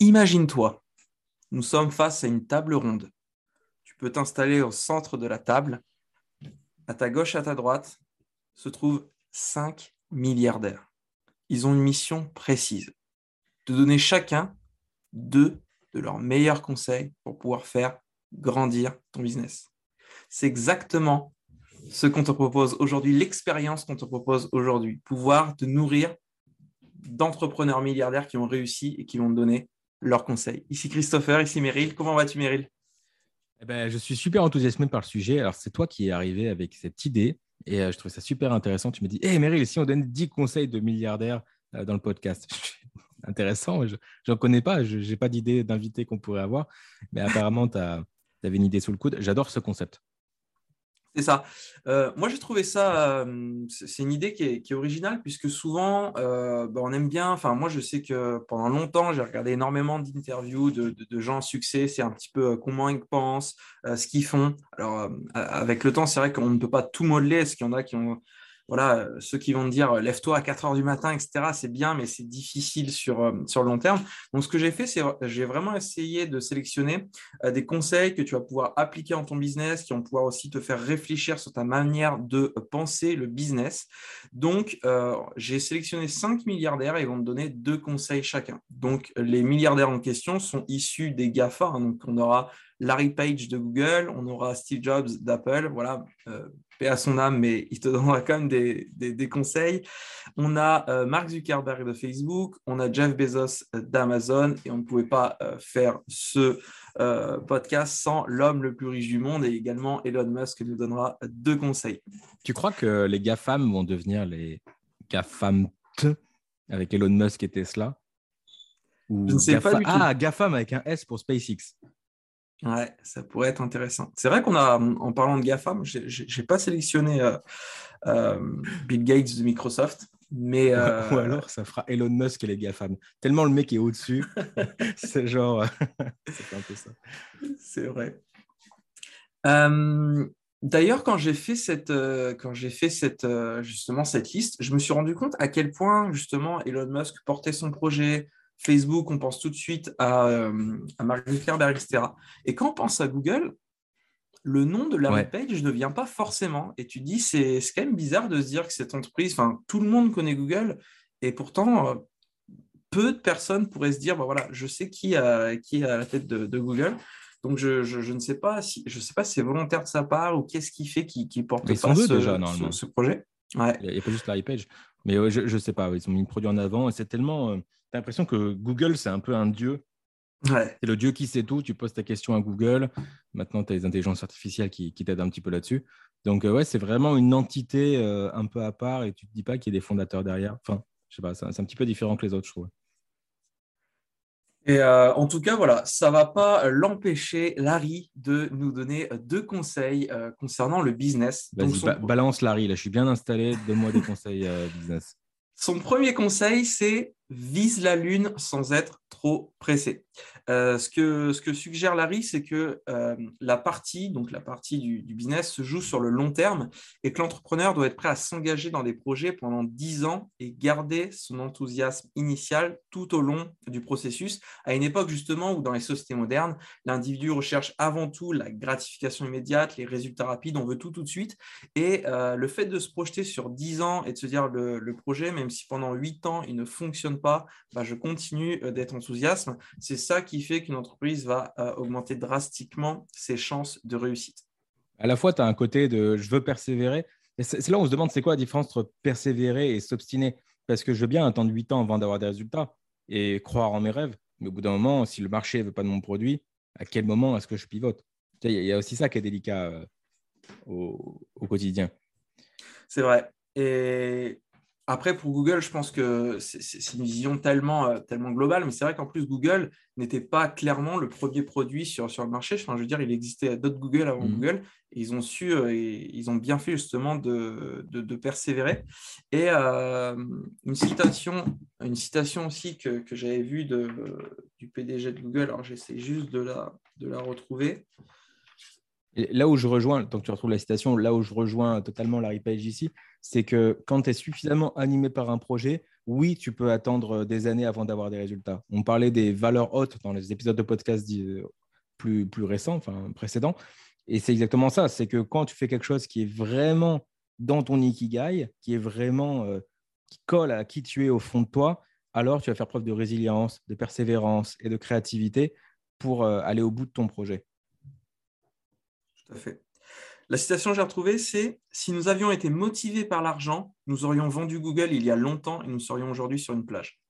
Imagine-toi, nous sommes face à une table ronde. Tu peux t'installer au centre de la table. À ta gauche, à ta droite, se trouvent cinq milliardaires. Ils ont une mission précise, de donner chacun deux de leurs meilleurs conseils pour pouvoir faire grandir ton business. C'est exactement ce qu'on te propose aujourd'hui, l'expérience qu'on te propose aujourd'hui, pouvoir te nourrir d'entrepreneurs milliardaires qui ont réussi et qui vont te donner leurs conseils. Ici Christopher, ici Meryl. Comment vas-tu Meryl? Eh ben, Je suis super enthousiasmé par le sujet. Alors c'est toi qui es arrivé avec cette idée et euh, je trouve ça super intéressant. Tu me dis, hé hey, Meryl, si on donne 10 conseils de milliardaires euh, dans le podcast Intéressant, je n'en connais pas, je n'ai pas d'idée d'invité qu'on pourrait avoir, mais apparemment tu avais une idée sous le coude. J'adore ce concept. C'est ça. Euh, moi, j'ai trouvé ça, euh, c'est une idée qui est, originale, puisque souvent, euh, bah, on aime bien, enfin, moi, je sais que pendant longtemps, j'ai regardé énormément d'interviews de, gens à succès, c'est un petit peu comment ils pensent, ce qu'ils font. Alors, avec le temps, c'est vrai qu'on ne peut pas tout modeler, est-ce qu'il y en a qui ont voilà, euh, ceux qui vont te dire euh, lève-toi à 4 heures du matin, etc., c'est bien, mais c'est difficile sur, euh, sur le long terme. Donc, ce que j'ai fait, c'est j'ai vraiment essayé de sélectionner des conseils que tu vas pouvoir appliquer en ton business, qui vont pouvoir aussi te faire réfléchir sur ta manière de penser le business. Donc, j'ai sélectionné 5 milliardaires et ils vont te donner deux conseils chacun. Donc, les milliardaires en question sont issus des GAFA. Hein. donc, on aura Larry Page de Google, on aura Steve Jobs d'Apple, voilà, paix à son âme, mais il te donnera quand même des, conseils. On a euh, Mark Zuckerberg de Facebook, on a Jeff Bezos d'Amazon, et on ne pouvait pas euh, faire ce podcast sans l'homme le plus riche du monde, et également Elon Musk nous donnera deux conseils. Tu crois que les GAFAM vont devenir les GAFAM avec Elon Musk et Tesla? Ou Je ne sais pas du tout. Ah, GAFAM avec un S pour SpaceX. Ouais, ça pourrait être intéressant. C'est vrai qu'on a, en parlant de GAFAM, je n'ai pas sélectionné euh, euh, Bill Gates de Microsoft, mais. Ou euh, alors, ça fera Elon Musk et les GAFAM. Tellement le mec est au-dessus, c'est genre. c'est un peu ça. C'est vrai. D'ailleurs, quand j'ai fait cette, quand j'ai fait cette, justement cette liste, je me suis rendu compte à quel point justement Elon Musk portait son projet, Facebook, on pense tout de suite à, euh, à Mark Zuckerberg, etc. Et quand on pense à Google, le nom de la page ne vient pas forcément. Et tu dis, c'est quand même bizarre de se dire que cette entreprise, enfin, tout le monde connaît Google, et pourtant, euh, peu de personnes pourraient se dire, bah, voilà, je sais qui, qui est à la tête de, Google. Donc, je, je, ne sais pas si je sais pas si c'est volontaire de sa part ou qu'est-ce qui fait qu'il qui porte pas ce, déjà, ce, projet? Ouais. Il n'y a, pas juste Larry Page. Mais je ne sais pas, ils ont mis le produit en avant et c'est tellement. Euh, tu as l'impression que Google, c'est un peu un dieu. C'est le dieu qui sait tout. Tu poses ta question à Google. Maintenant, tu as les intelligences artificielles qui, t'aident un petit peu là-dessus. Donc, euh, ouais, c'est vraiment une entité euh, un peu à part et tu ne te dis pas qu'il y a des fondateurs derrière. Enfin, je sais pas, c'est un petit peu différent que les autres, je trouve. Et euh, en tout cas, voilà, ça ne va pas l'empêcher, Larry, de nous donner deux conseils concernant le business. Vas-y, balance Larry, là, je suis bien installé, donne-moi des conseils business. Son premier conseil, c'est vise la lune sans être trop pressé. Euh, ce, que, ce que suggère Larry, c'est que euh, la partie, donc la partie du, business, se joue sur le long terme et que l'entrepreneur doit être prêt à s'engager dans des projets pendant 10 ans et garder son enthousiasme initial tout au long du processus, à une époque justement où dans les sociétés modernes, l'individu recherche avant tout la gratification immédiate, les résultats rapides, on veut tout tout de suite. Et euh, le fait de se projeter sur 10 ans et de se dire le, le projet, même si pendant 8 ans il ne fonctionne pas, bah, je continue d'être enthousiaste, c'est ça qui fait qu'une entreprise va euh, augmenter drastiquement ses chances de réussite. À la fois, tu as un côté de je veux persévérer. C'est là où on se demande c'est quoi la différence entre persévérer et s'obstiner? Parce que je veux bien attendre 8 ans avant d'avoir des résultats et croire en mes rêves. Mais au bout d'un moment, si le marché ne veut pas de mon produit, à quel moment est-ce que je pivote? Il y, a aussi ça qui est délicat euh, au, au quotidien. C'est vrai. Et après, pour Google, je pense que c'est une vision tellement, euh, tellement globale, mais c'est vrai qu'en plus, Google n'était pas clairement le premier produit sur, sur le marché. Enfin, je veux dire, il existait d'autres Google avant mmh. Google, et ils ont su, euh, et ils ont bien fait justement de, de, persévérer. Et euh, une, citation, une citation aussi que, que j'avais vue de, du PDG de Google, alors j'essaie juste de la, de la retrouver. là où je rejoins, tant que tu retrouves la citation, là où je rejoins totalement Larry Page ici, c'est que quand tu es suffisamment animé par un projet, oui, tu peux attendre des années avant d'avoir des résultats. On parlait des valeurs hautes dans les épisodes de podcast euh, plus, plus récents, enfin précédents. Et c'est exactement ça. C'est que quand tu fais quelque chose qui est vraiment dans ton ikigai, qui est vraiment euh, qui colle à qui tu es au fond de toi, alors tu vas faire preuve de résilience, de persévérance et de créativité pour euh, aller au bout de ton projet. Tout à fait. La citation que j'ai retrouvée, c'est Si nous avions été motivés par l'argent, nous aurions vendu Google il y a longtemps et nous serions aujourd'hui sur une plage.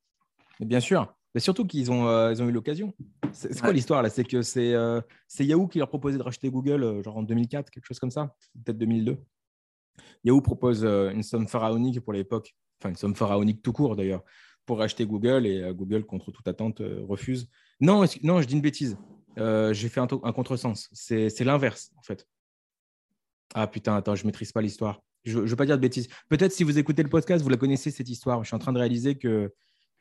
bien sûr. Mais surtout qu'ils ont, euh, ont eu l'occasion. C'est quoi l'histoire là? C'est que euh, c'est Yahoo qui leur proposait de racheter Google, euh, genre en 2004, quelque chose comme ça, peut-être 2002. Yahoo propose une somme pharaonique pour l'époque, enfin une somme pharaonique tout court d'ailleurs, pour racheter Google et Google, contre toute attente, refuse. Non, non, je dis une bêtise. J'ai fait un, un contresens. C'est l'inverse en fait. Ah putain, attends, je ne maîtrise pas l'histoire. Je ne veux pas dire de bêtises. Peut-être si vous écoutez le podcast, vous la connaissez cette histoire. Je suis en train de réaliser que,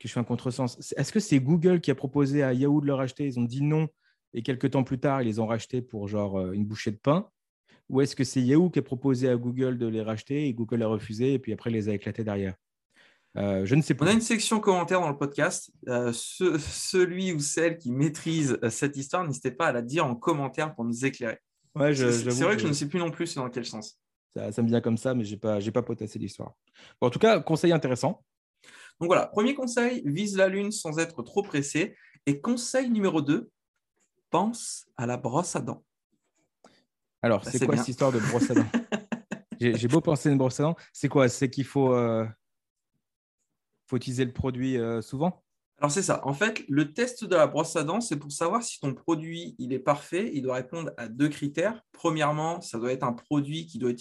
je fais un contresens. Est-ce que c'est Google qui a proposé à Yahoo de le racheter? Ils ont dit non et quelques temps plus tard, ils les ont rachetés pour genre euh, une bouchée de pain Ou est-ce que c'est Yahoo qui a proposé à Google de les racheter et Google a refusé et puis après les a éclatés derrière? Euh, je ne sais pas. On a une section commentaires dans le podcast. Euh, celui ou celle qui maîtrise cette histoire, n'hésitez pas à la dire en commentaire pour nous éclairer c'est vrai que je ne sais plus non plus dans quel sens. Ça, me vient comme ça, mais je n'ai pas, pas potassé l'histoire. en tout cas, conseil intéressant. Donc voilà, premier conseil, vise la lune sans être trop pressé. Et conseil numéro 2, pense à la brosse à dents. Alors, bah, c'est quoi cette histoire de brosse à dents? J'ai beau penser à une brosse à dents. C'est quoi? C'est qu'il faut, euh, faut utiliser le produit euh, souvent? Alors c'est ça. En fait, le test de la brosse à dents, c'est pour savoir si ton produit il est parfait. Il doit répondre à deux critères. Premièrement, ça doit être un produit qui doit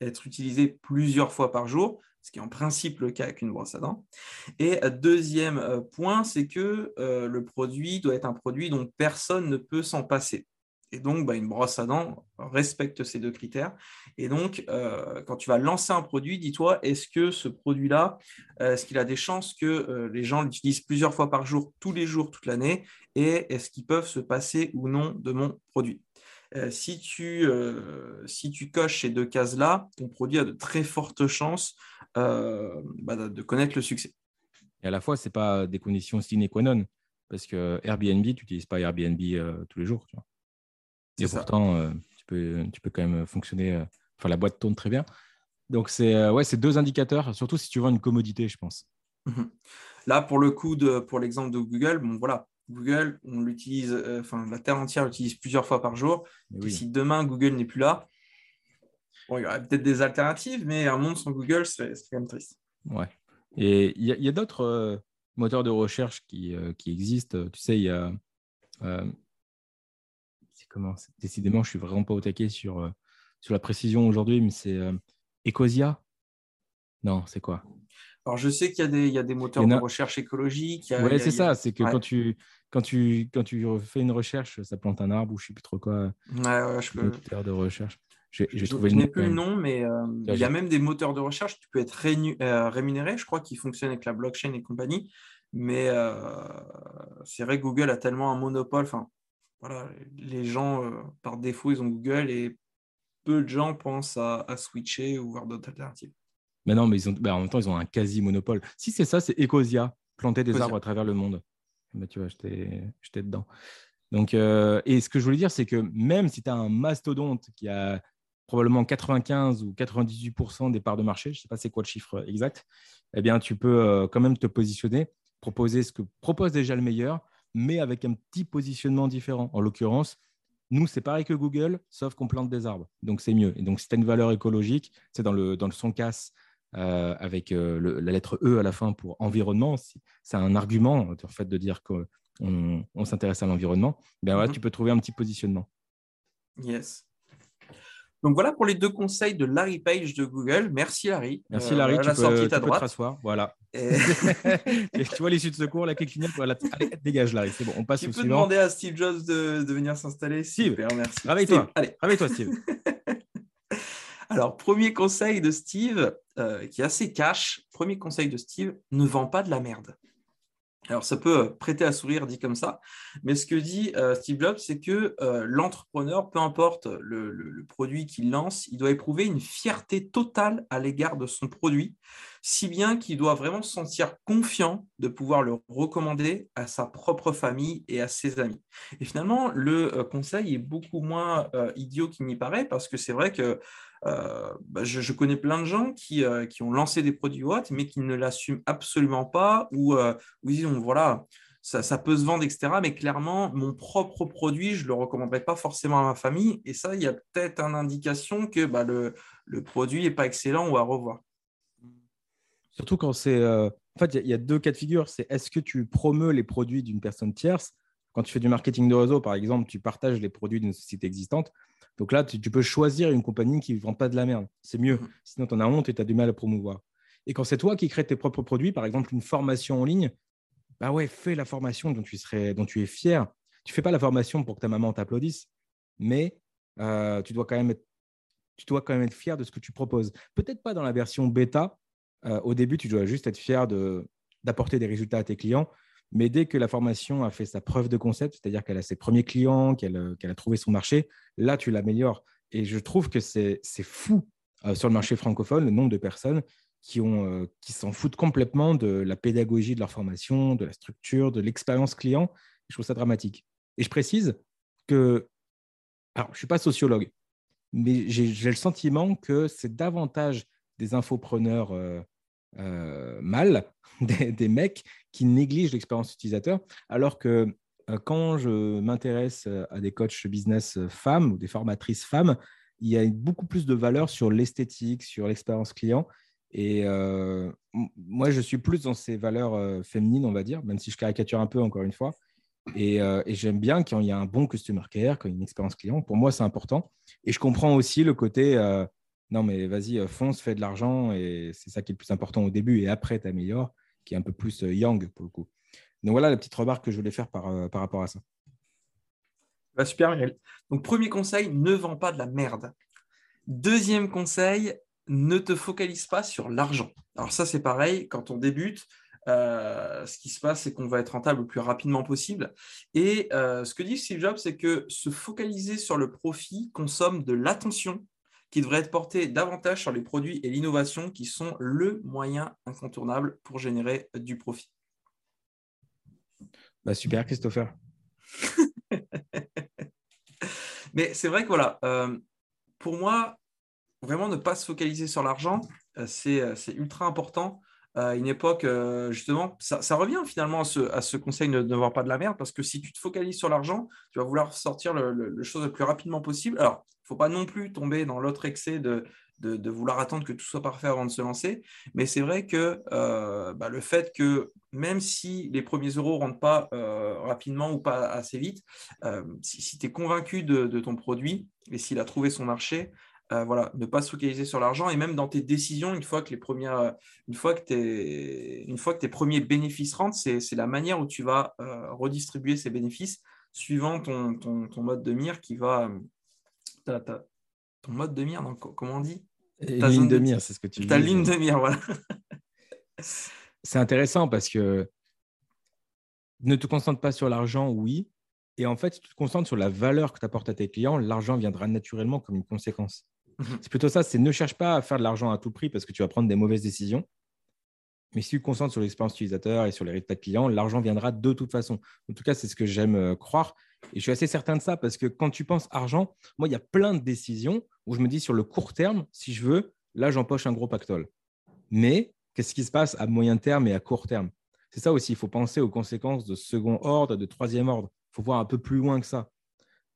être utilisé plusieurs fois par jour, ce qui est en principe le cas avec une brosse à dents. Et deuxième euh, point, c'est que euh, le produit doit être un produit dont personne ne peut s'en passer. Et donc, bah, une brosse à dents respecte ces deux critères. Et donc, euh, quand tu vas lancer un produit, dis-toi, est-ce que ce produit-là, euh, est-ce qu'il a des chances que euh, les gens l'utilisent plusieurs fois par jour, tous les jours, toute l'année? Et est-ce qu'ils peuvent se passer ou non de mon produit? Si, tu, si tu coches ces deux cases-là, ton produit a de très fortes chances bah, de connaître le succès. Et à la fois, ce n'est pas des conditions sine qua non, parce que Airbnb, tu n'utilises pas Airbnb tous les jours. Tu vois. Et pourtant, euh, tu, peux, tu peux quand même fonctionner. Euh, enfin, la boîte tourne très bien. Donc, c'est euh, ouais, deux indicateurs, surtout si tu vends une commodité, je pense. Mhm. Là, pour le coup, de, pour l'exemple de Google, bon, voilà, Google, on l'utilise, enfin, la terre entière l'utilise plusieurs fois par jour. Et si demain Google n'est plus là, bon, il y aurait peut-être des alternatives, mais un monde sans Google, c'est quand même triste. Ouais. Et il y a, d'autres moteurs de recherche qui, qui, existent. Tu sais, il y a Décidément, je suis vraiment pas au taquet sur, euh, sur la précision aujourd'hui, mais c'est euh, Ecosia Non, c'est quoi? Alors, je sais qu'il y, a des, y a des moteurs de recherche écologique. Oui, c'est ça. C'est que quand, tu, quand, tu, quand tu fais une recherche, ça plante un arbre ou je ne sais plus trop quoi. Ouais, ouais, je peux. Moteur de recherche. Je, n'ai plus le nom, mais euh, il y a même des moteurs de recherche. Tu peux être rémunéré, je crois, qui fonctionnent avec la blockchain et compagnie. Mais c'est vrai que Google a tellement un monopole. Enfin, voilà, les gens, euh, par défaut, ils ont Google et peu de gens pensent à, switcher ou voir d'autres alternatives. Mais non, mais ils ont, bah, en même temps, ils ont un quasi-monopole. Si c'est ça, c'est Ecosia, planter des arbres à travers le monde. Bah, tu vois, j'étais dedans. Donc, euh, et ce que je voulais dire, c'est que même si tu as un mastodonte qui a probablement 95 ou 98% des parts de marché, je ne sais pas c'est quoi le chiffre exact, eh bien, tu peux euh, quand même te positionner, proposer ce que propose déjà le meilleur, mais avec un petit positionnement différent. En l'occurrence, nous, c'est pareil que Google, sauf qu'on plante des arbres. Donc, c'est mieux. Et donc, si tu as une valeur écologique, c'est dans le, dans le son casse euh, avec euh, la lettre E à la fin pour environnement. C'est un argument, en fait, de dire qu'on on, s'intéresse à l'environnement. Ben, voilà, mhm. tu peux trouver un petit positionnement. Yes. Donc voilà pour les deux conseils de Larry Page de Google. Merci Larry. Merci euh, Larry, tu, peux, tu droite. Voilà. tu vois l'issue de secours, la clé clinique, voilà. Allez, dégage Larry, c'est bon, on passe tu au suivant. Tu peux demander à Steve Jobs de, de venir s'installer. Steve, merci. Réveille-toi. Réveille-toi Steve. Alors, premier conseil de Steve, euh, qui est assez cash. Premier conseil de Steve, ne vends pas de la merde. Alors, ça peut euh, prêter à sourire dit comme ça, mais ce que dit euh, Steve Jobs, c'est que euh, l'entrepreneur, peu importe le, produit qu'il lance, il doit éprouver une fierté totale à l'égard de son produit, si bien qu'il doit vraiment se sentir confiant de pouvoir le recommander à sa propre famille et à ses amis. Et finalement, le conseil est beaucoup moins idiot qu'il n'y paraît, parce que c'est vrai que euh, bah, je, connais plein de gens qui, euh, qui ont lancé des produits Watt, mais qui ne l'assument absolument pas, ou, euh, ils disent, voilà, ça, ça, peut se vendre, etc. Mais clairement, mon propre produit, je ne le recommanderais pas forcément à ma famille. Et ça, il y a peut-être une indication que bah, le, le, produit n'est pas excellent ou à revoir. Surtout quand c'est... En fait, il y, a deux cas de figure. C'est est-ce que tu promeus les produits d'une personne tierce? Quand tu fais du marketing de réseau, par exemple, tu partages les produits d'une société existante. Donc là, tu, peux choisir une compagnie qui ne vend pas de la merde. C'est mieux. Mm. Sinon, tu en as honte et tu as du mal à promouvoir. Et quand c'est toi qui crées tes propres produits, par exemple une formation en ligne, bah ouais, fais la formation dont tu, serais, dont tu es fier. Tu ne fais pas la formation pour que ta maman t'applaudisse, mais euh, tu, dois quand même être, tu dois quand même être fier de ce que tu proposes. Peut-être pas dans la version bêta. Euh, au début, tu dois juste être fier d'apporter des résultats à tes clients. Mais dès que la formation a fait sa preuve de concept, c'est-à-dire qu'elle a ses premiers clients, qu'elle euh, a trouvé son marché, là, tu l'améliores. Et je trouve que c'est fou euh, sur le marché francophone, le nombre de personnes qui euh, s'en qui foutent complètement de la pédagogie de leur formation, de la structure, de l'expérience client. Je trouve ça dramatique. Et je précise que, alors, je ne suis pas sociologue, mais j'ai le sentiment que c'est davantage des infopreneurs mal des, mecs qui négligent l'expérience utilisateur, alors que euh, quand je m'intéresse euh, à des coachs business femmes ou des formatrices femmes, il y a beaucoup plus de valeur sur l'esthétique, sur l'expérience client. Et moi, je suis plus dans ces valeurs féminines, on va dire, même si je caricature un peu encore une fois. Et, et j'aime bien quand il y a un bon customer care, quand il y a une expérience client. Pour moi, c'est important. Et je comprends aussi le côté non, mais vas-y, euh, fonce, fais de l'argent et c'est ça qui est le plus important au début et après, tu améliores, qui est un peu plus euh, young pour le coup. Donc voilà la petite remarque que je voulais faire par, euh, rapport à ça. Bah, super, Miguel. Donc, premier conseil, ne vends pas de la merde. Deuxième conseil, ne te focalise pas sur l'argent. Alors, ça, c'est pareil, quand on débute, ce qui se passe, c'est qu'on va être rentable le plus rapidement possible. Et ce que dit Steve Jobs, c'est que se focaliser sur le profit consomme de l'attention qui devrait être porté davantage sur les produits et l'innovation qui sont le moyen incontournable pour générer du profit. Bah super, Christopher. Mais c'est vrai que voilà, euh, pour moi, vraiment ne pas se focaliser sur l'argent, euh, euh, c'est ultra important une époque, justement, ça, revient finalement à ce, conseil de ne voir pas de la merde, parce que si tu te focalises sur l'argent, tu vas vouloir sortir le, le, chose le plus rapidement possible. Alors, il ne faut pas non plus tomber dans l'autre excès de, de, vouloir attendre que tout soit parfait avant de se lancer, mais c'est vrai que bah, le fait que même si les premiers euros ne rentrent pas rapidement ou pas assez vite, si, tu es convaincu de, de, ton produit et s'il a trouvé son marché, euh, voilà, ne pas se focaliser sur l'argent et même dans tes décisions, une fois que les premières, une fois que, une fois que tes premiers bénéfices rentrent, c'est, la manière où tu vas euh, redistribuer ces bénéfices suivant ton, ton, mode de mire qui va. ton mode de mire, donc, comment on dit? Ta ligne de mire, c'est ce que tu dis. Ta ligne de mire, voilà. c'est intéressant parce que ne te concentre pas sur l'argent, oui. Et en fait, si tu te concentres sur la valeur que tu apportes à tes clients, l'argent viendra naturellement comme une conséquence. Mhm. C'est plutôt ça, c'est ne cherche pas à faire de l'argent à tout prix parce que tu vas prendre des mauvaises décisions. Mais si tu te concentres sur l'expérience utilisateur et sur les résultats clients, l'argent viendra de toute façon. En tout cas, c'est ce que j'aime euh, croire. Et je suis assez certain de ça parce que quand tu penses argent, moi, il y a plein de décisions où je me dis sur le court terme, si je veux, là, j'empoche un gros pactole. Mais qu'est-ce qui se passe à moyen terme et à court terme? C'est ça aussi, il faut penser aux conséquences de second ordre, de troisième ordre. Il faut voir un peu plus loin que ça.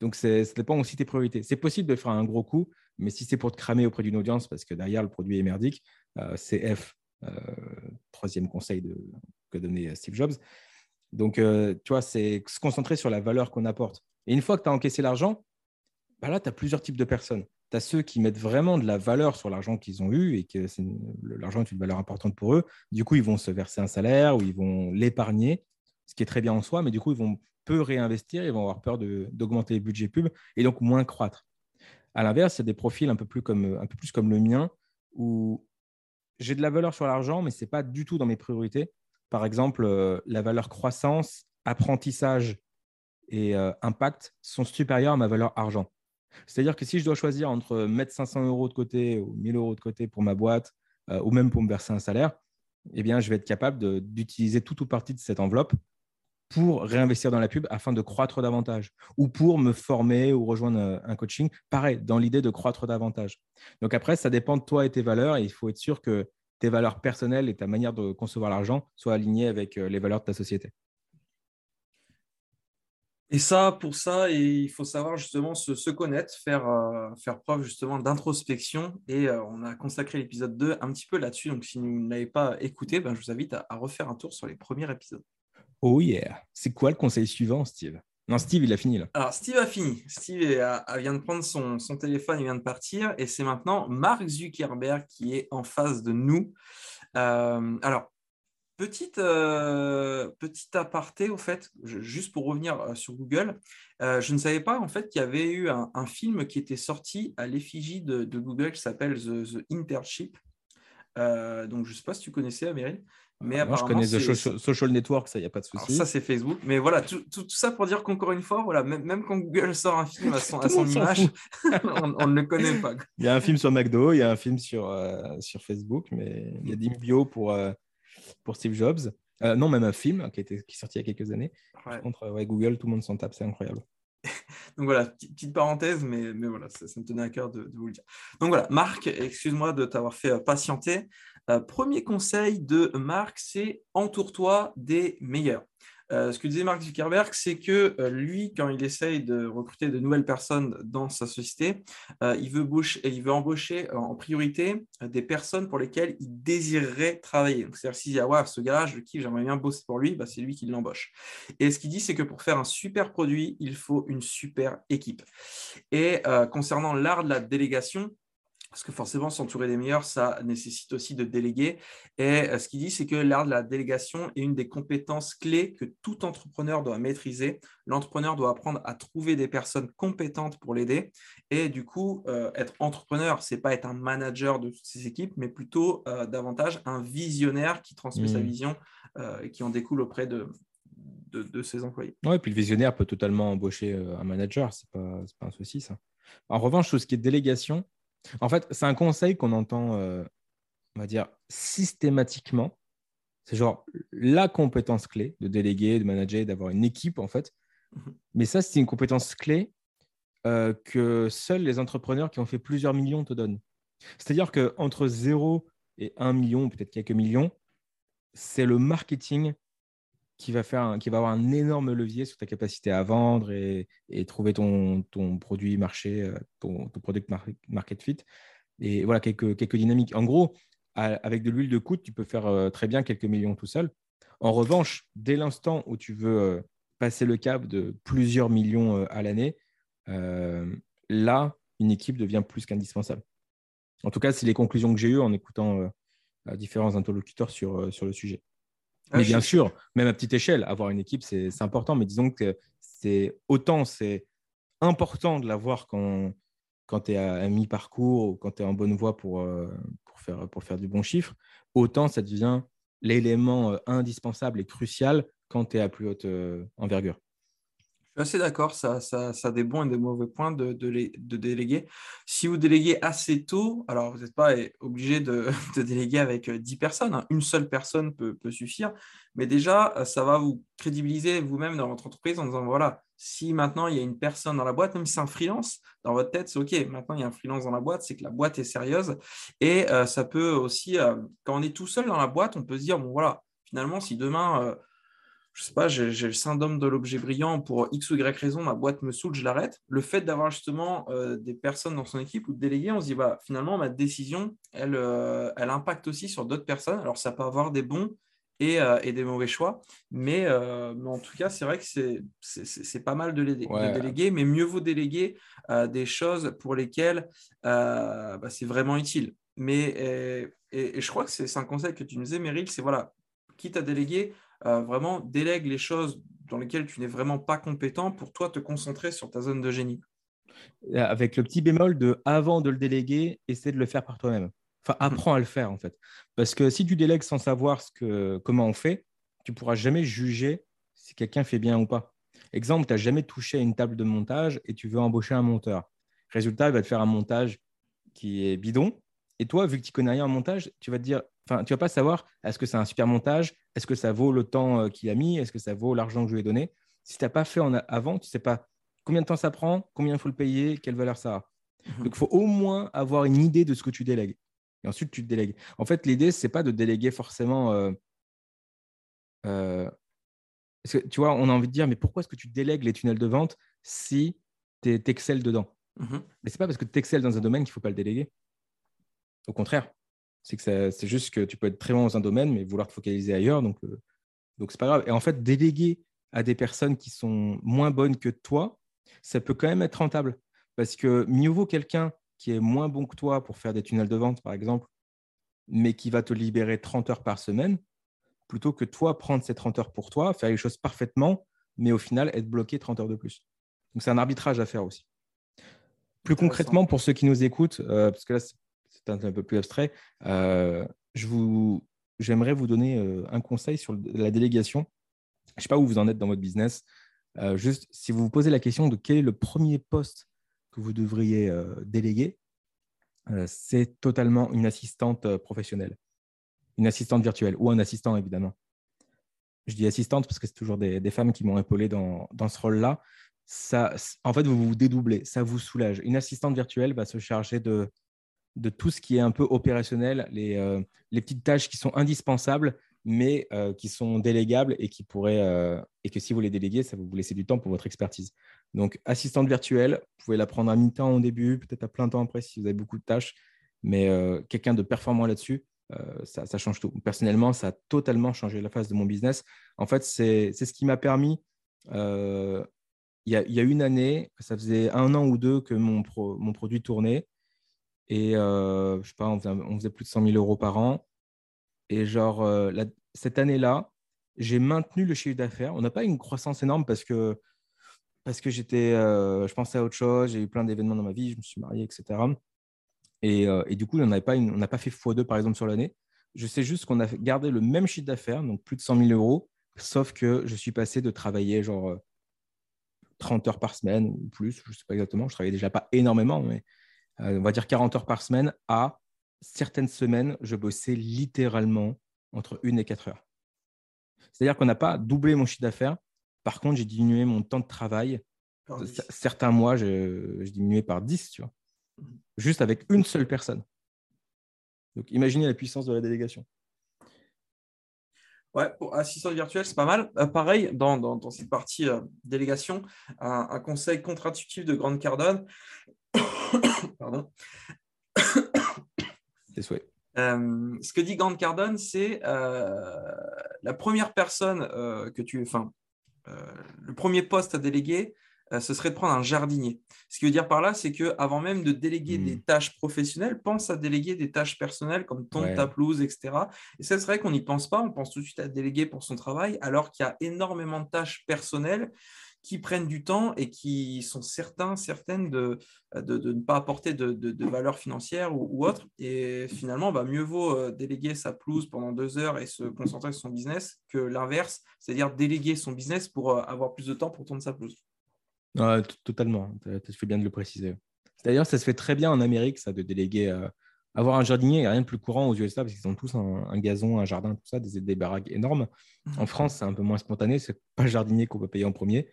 Donc, ça dépend aussi de tes priorités. C'est possible de faire un gros coup, mais si c'est pour te cramer auprès d'une audience parce que derrière le produit est merdique, euh, c'est F. Euh, troisième conseil que donnait Steve Jobs. Donc, euh, tu vois, c'est se concentrer sur la valeur qu'on apporte. Et une fois que tu as encaissé l'argent, bah là, tu as plusieurs types de personnes. tu as ceux qui mettent vraiment de la valeur sur l'argent qu'ils ont eu et que l'argent est une valeur importante pour eux. Du coup, ils vont se verser un salaire ou ils vont l'épargner, ce qui est très bien en soi, mais du coup, ils vont peu réinvestir, ils vont avoir peur d'augmenter les budgets pub et donc moins croître. À l'inverse, il y a des profils un peu plus comme, le mien où j'ai de la valeur sur l'argent, mais ce n'est pas du tout dans mes priorités. Par exemple, euh, la valeur croissance, apprentissage et euh, impact sont supérieurs à ma valeur argent. C'est-à-dire que si je dois choisir entre mettre 500 euros de côté ou 1000 euros de côté pour ma boîte euh, ou même pour me verser un salaire, eh bien, je vais être capable d'utiliser tout ou partie de cette enveloppe pour réinvestir dans la pub afin de croître davantage ou pour me former ou rejoindre un coaching. Pareil, dans l'idée de croître davantage. Donc après, ça dépend de toi et tes valeurs et il faut être sûr que tes valeurs personnelles et ta manière de concevoir l'argent soient alignées avec euh, les valeurs de ta société. Et ça, pour ça, il faut savoir justement se, connaître, faire, euh, faire preuve justement d'introspection. Et euh, on a consacré l'épisode 2 un petit peu là-dessus. Donc, si vous ne l'avez pas écouté, ben, je vous invite à, refaire un tour sur les premiers épisodes. Oh yeah. C'est quoi le conseil suivant, Steve? Non, Steve, il a fini là. Alors, Steve a fini. Steve vient de prendre son, téléphone, il vient de partir. Et c'est maintenant Mark Zuckerberg qui est en face de nous. Euh, alors, Petite, euh, petit aparté, au fait, juste pour revenir euh, sur Google, je ne savais pas en fait qu'il y avait eu un, film qui était sorti à l'effigie de, Google qui s'appelle The, Internship. donc, je ne sais pas si tu connaissais, Amélie. Mais Moi, je connais The Social Network, ça, il n'y a pas de souci. Ça, c'est Facebook. Mais voilà, tout, ça pour dire qu'encore une fois, voilà, même, quand Google sort un film à son, à son image, on, ne le connaît pas. Il y a un film sur McDo, il y a un film sur, sur Facebook, mais il y a des bio pour pour Steve Jobs. Euh, non, même un film qui, était, qui est sorti il y a quelques années. Par contre, ouais, Google, tout le monde s'en tape, c'est incroyable. Donc voilà, petite parenthèse, mais, mais voilà, ça, me tenait à cœur de, vous le dire. Donc voilà, Marc, excuse-moi de t'avoir fait euh, patienter. Euh, premier conseil de Marc, c'est entoure-toi des meilleurs. Euh, ce que disait Mark Zuckerberg, c'est que euh, lui, quand il essaye de recruter de nouvelles personnes dans sa société, il, veut embaucher en priorité des personnes pour lesquelles il désirerait travailler. C'est-à-dire s'il dit, ah ouais, ce gars, je kiffe, j'aimerais bien bosser pour lui, bah, c'est lui qui l'embauche. Et ce qu'il dit, c'est que pour faire un super produit, il faut une super équipe. Et concernant l'art de la délégation, parce que forcément, s'entourer des meilleurs, ça nécessite aussi de déléguer. Et euh, ce qu'il dit, c'est que l'art de la délégation est une des compétences clés que tout entrepreneur doit maîtriser. L'entrepreneur doit apprendre à trouver des personnes compétentes pour l'aider. Et du coup, euh, être entrepreneur, c'est pas être un manager de toutes ses équipes, mais plutôt euh, davantage un visionnaire qui transmet sa mmh. vision et qui en découle auprès de, de, ses employés. Oui, et puis le visionnaire peut totalement embaucher un manager, ce n'est pas, pas un souci ça. En revanche, tout ce qui est délégation, en fait, c'est un conseil qu'on entend, euh, on va dire, systématiquement. C'est genre la compétence clé de déléguer, de manager, d'avoir une équipe, en fait. Mhm. Mais ça, c'est une compétence clé euh, que seuls les entrepreneurs qui ont fait plusieurs millions te donnent. C'est-à-dire qu'entre 0 et 1 million, peut-être quelques millions, c'est le marketing qui va, avoir un énorme levier sur ta capacité à vendre et, trouver ton, produit marché, euh, ton, ton product market fit. Et voilà, quelques, dynamiques. En gros, avec de l'huile de coude, tu peux faire euh, très bien quelques millions tout seul. En revanche, dès l'instant où tu veux euh, passer le cap de plusieurs millions à l'année, là, une équipe devient plus qu'indispensable. En tout cas, c'est les conclusions que j'ai eues en écoutant différents interlocuteurs sur le sujet. Ah, mais bien sûr, même à petite échelle, avoir une équipe, c'est important. Mais disons que c'est autant c'est important de l'avoir quand, quand tu es à, mi-parcours ou quand tu es en bonne voie pour, euh, pour, faire, pour faire du bon chiffre, autant ça devient l'élément euh, indispensable et crucial quand tu es à plus haute euh, envergure. Je suis assez d'accord, ça, ça, ça, a des bons et des mauvais points de, de, de déléguer. Si vous déléguez assez tôt, alors vous n'êtes pas obligé de, de, déléguer avec 10 personnes, hein. une seule personne peut, peut, suffire, mais déjà, ça va vous crédibiliser vous-même dans votre entreprise en disant, voilà, si maintenant il y a une personne dans la boîte, même si c'est un freelance, dans votre tête, c'est OK, maintenant il y a un freelance dans la boîte, c'est que la boîte est sérieuse. Et euh, ça peut aussi, euh, quand on est tout seul dans la boîte, on peut se dire, bon voilà, finalement, si demain... Euh, je sais pas, j'ai le syndrome de l'objet brillant pour X ou Y raison, ma boîte me saoule, je l'arrête. Le fait d'avoir justement euh, des personnes dans son équipe ou de déléguer, on se dit, bah, finalement, ma décision, elle, euh, elle impacte aussi sur d'autres personnes. Alors, ça peut avoir des bons et, des mauvais choix. Mais, en tout cas, c'est vrai que c'est pas mal de, déléguer, mais mieux vaut déléguer des choses pour lesquelles bah, c'est vraiment utile. Mais et, je crois que c'est un conseil que tu nous disais, Meryl, c'est voilà, quitte à déléguer, vraiment délègue les choses dans lesquelles tu n'es vraiment pas compétent pour toi te concentrer sur ta zone de génie. Avec le petit bémol de avant de le déléguer, essaie de le faire par toi-même. Enfin, mmh. apprends à le faire en fait. Parce que si tu délègues sans savoir ce que, comment on fait, tu pourras jamais juger si quelqu'un fait bien ou pas. Exemple, tu n'as jamais touché à une table de montage et tu veux embaucher un monteur. Résultat, il va te faire un montage qui est bidon. Et toi, vu que tu connais rien en montage, tu vas te dire, enfin, tu vas pas savoir est-ce que c'est un super montage, est-ce que ça vaut le temps euh, qu'il a mis, est-ce que ça vaut l'argent que je lui ai donné? Si tu n'as pas fait en avant, tu sais pas combien de temps ça prend, combien il faut le payer, quelle valeur ça a. Mmh. Donc, il faut au moins avoir une idée de ce que tu délègues. Et ensuite, tu te délègues. En fait, l'idée, ce n'est pas de déléguer forcément. Euh, euh, que, tu vois, on a envie de dire, mais pourquoi est-ce que tu délègues les tunnels de vente si tu excelles dedans? Mmh Mais ce n'est pas parce que tu excelles dans un domaine qu'il ne faut pas le déléguer. Au contraire, c'est que c'est juste que tu peux être très bon dans un domaine, mais vouloir te focaliser ailleurs. Donc, euh, donc c'est pas grave. Et en fait, déléguer à des personnes qui sont moins bonnes que toi, ça peut quand même être rentable. Parce que mieux vaut quelqu'un qui est moins bon que toi pour faire des tunnels de vente, par exemple, mais qui va te libérer 30 heures par semaine, plutôt que toi prendre ces 30 heures pour toi, faire les choses parfaitement, mais au final être bloqué 30 heures de plus. Donc c'est un arbitrage à faire aussi. Plus concrètement, pour ceux qui nous écoutent, euh, parce que là c'est un, peu plus abstrait, euh, je vous, j'aimerais vous donner euh, un conseil sur la délégation. Je ne sais pas où vous en êtes dans votre business. juste, si vous vous posez la question de quel est le premier poste que vous devriez euh, déléguer, euh, c'est totalement une assistante euh, professionnelle, une assistante virtuelle ou un assistant évidemment. Je dis assistante parce que c'est toujours des, femmes qui m'ont épaulé dans, dans ce rôle-là. Ça, en fait, vous vous dédoublez, ça vous soulage. Une assistante virtuelle va se charger de, de tout ce qui est un peu opérationnel, les, les petites tâches qui sont indispensables, mais qui sont délégables et qui pourraient, et que si vous les déléguez, ça va vous laisser du temps pour votre expertise. Donc, assistante virtuelle, vous pouvez la prendre à mi-temps au début, peut-être à plein temps après si vous avez beaucoup de tâches, mais euh, quelqu'un de performant là-dessus, euh, ça, change tout. Personnellement, ça a totalement changé la phase de mon business. En fait, c'est ce qui m'a permis, euh, il, y a, une année, ça faisait un an ou deux que mon, mon produit tournait, et je sais pas, on faisait, plus de 100 000 euros par an. Et genre, cette année-là, j'ai maintenu le chiffre d'affaires. On n'a pas une croissance énorme parce que parce que j'étais, euh, je pensais à autre chose, j'ai eu plein d'événements dans ma vie, je me suis marié, etc. Et, euh, et du coup, on n'a pas, pas fait x2 par exemple sur l'année. Je sais juste qu'on a gardé le même chiffre d'affaires, donc plus de 100 000 euros, sauf que je suis passé de travailler genre 30 euh, heures par semaine ou plus, je ne sais pas exactement, je travaillais déjà pas énormément, mais on va dire 40 heures par semaine à certaines semaines, je bossais littéralement entre 1 et 4 heures. C'est-à-dire qu'on n'a pas doublé mon chiffre d'affaires, par contre, j'ai diminué mon temps de travail. Certains mois, j'ai diminué par 10, tu vois. Juste avec une seule personne. Donc, imaginez la puissance de la délégation. Ouais, pour assistance virtuelle, c'est pas mal. Euh, pareil, dans, cette partie euh, délégation, un, conseil contre-intuitif de Grande Cardone. Pardon. Euh, ce que dit Grande Cardone, c'est la première personne que tu. Enfin, euh, le premier poste à déléguer, euh, ce serait de prendre un jardinier. Ce qui veut dire par là, c'est que avant même de déléguer des hmm. tâches professionnelles, pense à déléguer des tâches personnelles comme ton ta pelouse, etc. Et ça, c'est vrai qu'on n'y pense pas. On pense tout de suite à déléguer pour son travail, alors qu'il y a énormément de tâches personnelles qui prennent du temps et qui sont certains, certaines de, de, ne pas apporter de, de valeur financière ou, autre. Et finalement, bah, mieux vaut euh, déléguer sa pelouse pendant deux heures et se concentrer sur son business que l'inverse, c'est-à-dire déléguer son business pour euh, avoir plus de temps pour tourner sa pelouse. totalement, tu fais bien de le préciser. D'ailleurs, ça se fait très bien en Amérique, ça, de déléguer. Euh, avoir un jardinier, il n'y a rien de plus courant aux USA parce qu'ils ont tous un, gazon, un jardin, tout ça, des, des baraques énormes. En mmh. France, c'est un peu moins spontané. C'est pas le jardinier qu'on peut payer en premier.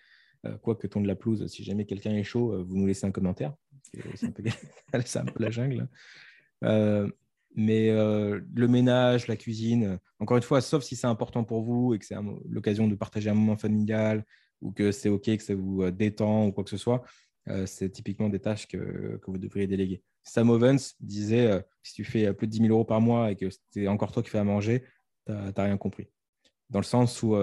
Euh, quoi que ton de la pelouse, si jamais quelqu'un est chaud, euh, vous nous laissez un commentaire. C'est un, peu... la jungle. Euh, mais le ménage, la cuisine, encore une fois, sauf si c'est important pour vous et que c'est l'occasion de partager un moment familial ou que c'est OK, que ça vous détend ou quoi que ce soit, c'est typiquement des tâches que, que, vous devriez déléguer. Sam Ovens disait si tu fais plus de 10 000 euros par mois et que c'est encore toi qui fais à manger, tu n'as rien compris. dans le sens où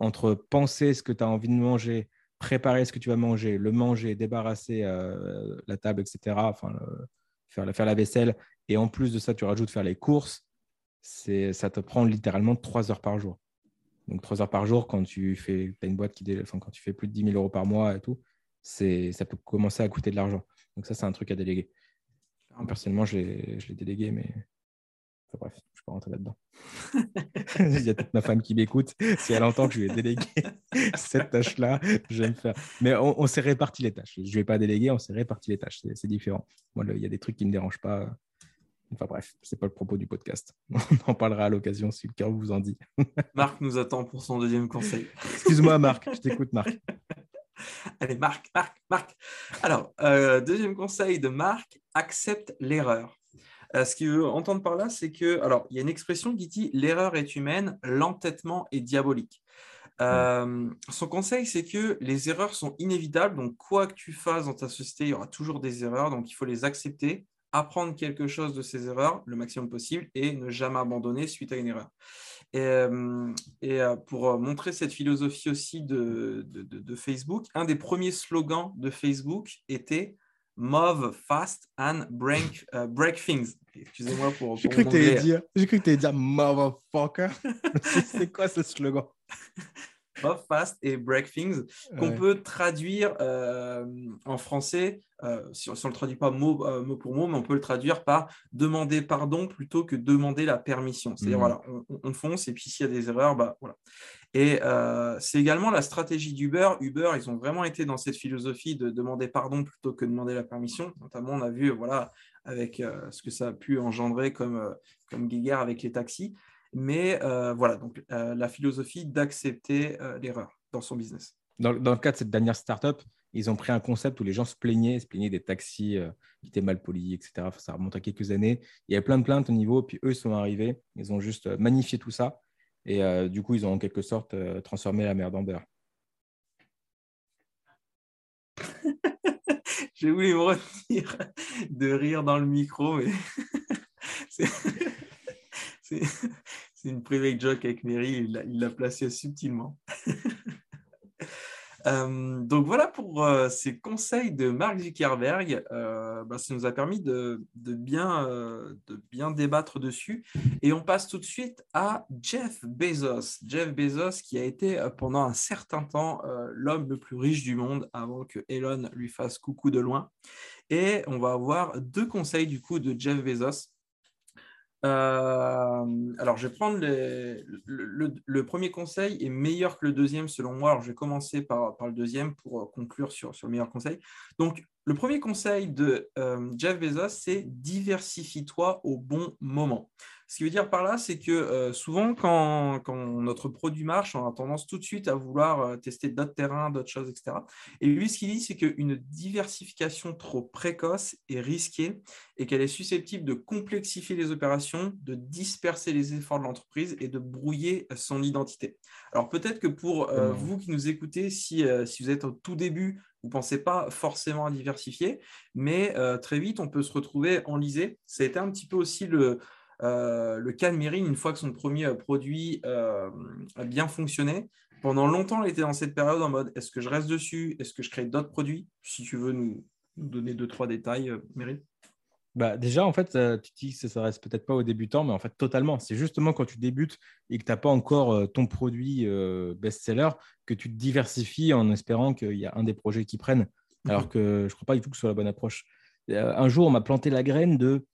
entre penser ce que tu as envie de manger, préparer ce que tu vas manger, le manger, débarrasser la table, etc., enfin, faire, faire la vaisselle, et en plus de ça, tu rajoutes faire les courses, ça te prend littéralement trois heures par jour. Donc trois heures par jour, quand tu fais as une boîte qui enfin, quand tu fais plus de 10 000 euros par mois et tout, ça peut commencer à coûter de l'argent. Donc ça, c'est un truc à déléguer. Personnellement, je l'ai délégué, mais bref, je ne vais pas rentrer là-dedans. Il y a toute ma femme qui m'écoute. Si elle entend que je lui ai délégué cette tâche-là, je vais me faire. Mais on, s'est réparti les tâches. Je ne vais pas déléguer, on s'est réparti les tâches. C'est différent. Moi, il y a des trucs qui ne me dérangent pas. Enfin bref, ce n'est pas le propos du podcast. On en parlera à l'occasion si le cœur vous en dit. Marc nous attend pour son deuxième conseil. Excuse-moi, Marc, je t'écoute, Marc. Allez, Marc, Marc, Marc. Alors, euh, deuxième conseil de Marc, accepte l'erreur. Euh, ce qu'il veut entendre par là, c'est que, alors, il y a une expression qui dit l'erreur est humaine, l'entêtement est diabolique. Euh, son conseil, c'est que les erreurs sont inévitables, donc quoi que tu fasses dans ta société, il y aura toujours des erreurs, donc il faut les accepter, apprendre quelque chose de ces erreurs le maximum possible et ne jamais abandonner suite à une erreur. Et, euh, pour montrer cette philosophie aussi de, de, Facebook, un des premiers slogans de Facebook était Move fast and break, uh, break things. Excusez-moi pour. J'ai cru, cru que tu allais dire motherfucker. c'est quoi ce slogan? Fast et break things qu'on peut traduire euh, en français euh, si, on ne le traduit pas mot, euh, mot, pour mot, mais on peut le traduire par demander pardon plutôt que demander la permission. C'est-à-dire, mmh. voilà, on, fonce et puis s'il y a des erreurs, bah, voilà. Et c'est également la stratégie d'Uber. Uber, ils ont vraiment été dans cette philosophie de demander pardon plutôt que de demander la permission. Notamment, on a vu, voilà, avec ce que ça a pu engendrer comme, comme guéguerre avec les taxis. Mais voilà, donc la philosophie d'accepter l'erreur dans son business. Dans, dans, le cas de cette dernière startup, ils ont pris un concept où les gens se plaignaient, se plaignaient des taxis euh, qui étaient mal polis, etc. ça remonte à quelques années. Il y avait plein de plaintes au niveau, puis eux sont arrivés, ils ont juste euh, magnifié tout ça. Et euh, du coup, ils ont en quelque sorte transformé la merde en beurre. J'ai voulu me retenir de rire dans le micro, mais c'est une private joke avec Mary, il l'a placé subtilement. Euh, donc voilà pour euh, ces conseils de Mark Zuckerberg. Euh, bah, ça nous a permis de, bien, de bien débattre dessus. Et on passe tout de suite à Jeff Bezos. Jeff Bezos qui a été pendant un certain temps l'homme le plus riche du monde avant que Elon lui fasse coucou de loin. Et on va avoir deux conseils du coup de Jeff Bezos. Euh, alors, je vais prendre le, premier conseil est meilleur que le deuxième selon moi. Alors, je vais commencer par, le deuxième pour euh, conclure sur, le meilleur conseil. Le premier conseil de euh, Jeff Bezos, c'est diversifie-toi au bon moment. Ce qui veut dire par là, c'est que euh, souvent, quand, notre produit marche, on a tendance tout de suite à vouloir euh, tester d'autres terrains, d'autres choses, etc. Et lui, ce qu'il dit, c'est qu'une diversification trop précoce est risquée et qu'elle est susceptible de complexifier les opérations, de disperser les efforts de l'entreprise et de brouiller son identité. Alors peut-être que pour euh, vous qui nous écoutez, si, si vous êtes au tout début, vous ne pensez pas forcément à diversifier, mais très vite, on peut se retrouver enlisé. Ça a été un petit peu aussi le, euh, cas de Mérine, une fois que son premier euh, produit euh, a bien fonctionné, pendant longtemps, elle était dans cette période en mode est-ce que je reste dessus? Est-ce que je crée d'autres produits? Si tu veux nous, donner deux, trois détails, Mérine. Bah déjà, en fait, tu dis que ça ne reste peut-être pas aux débutants, mais en fait, totalement. C'est justement quand tu débutes et que tu n'as pas encore ton produit best-seller que tu te diversifies en espérant qu'il y a un des projets qui prennent. Alors mhm. que je ne crois pas du tout que ce soit la bonne approche. Un jour, on m'a planté la graine de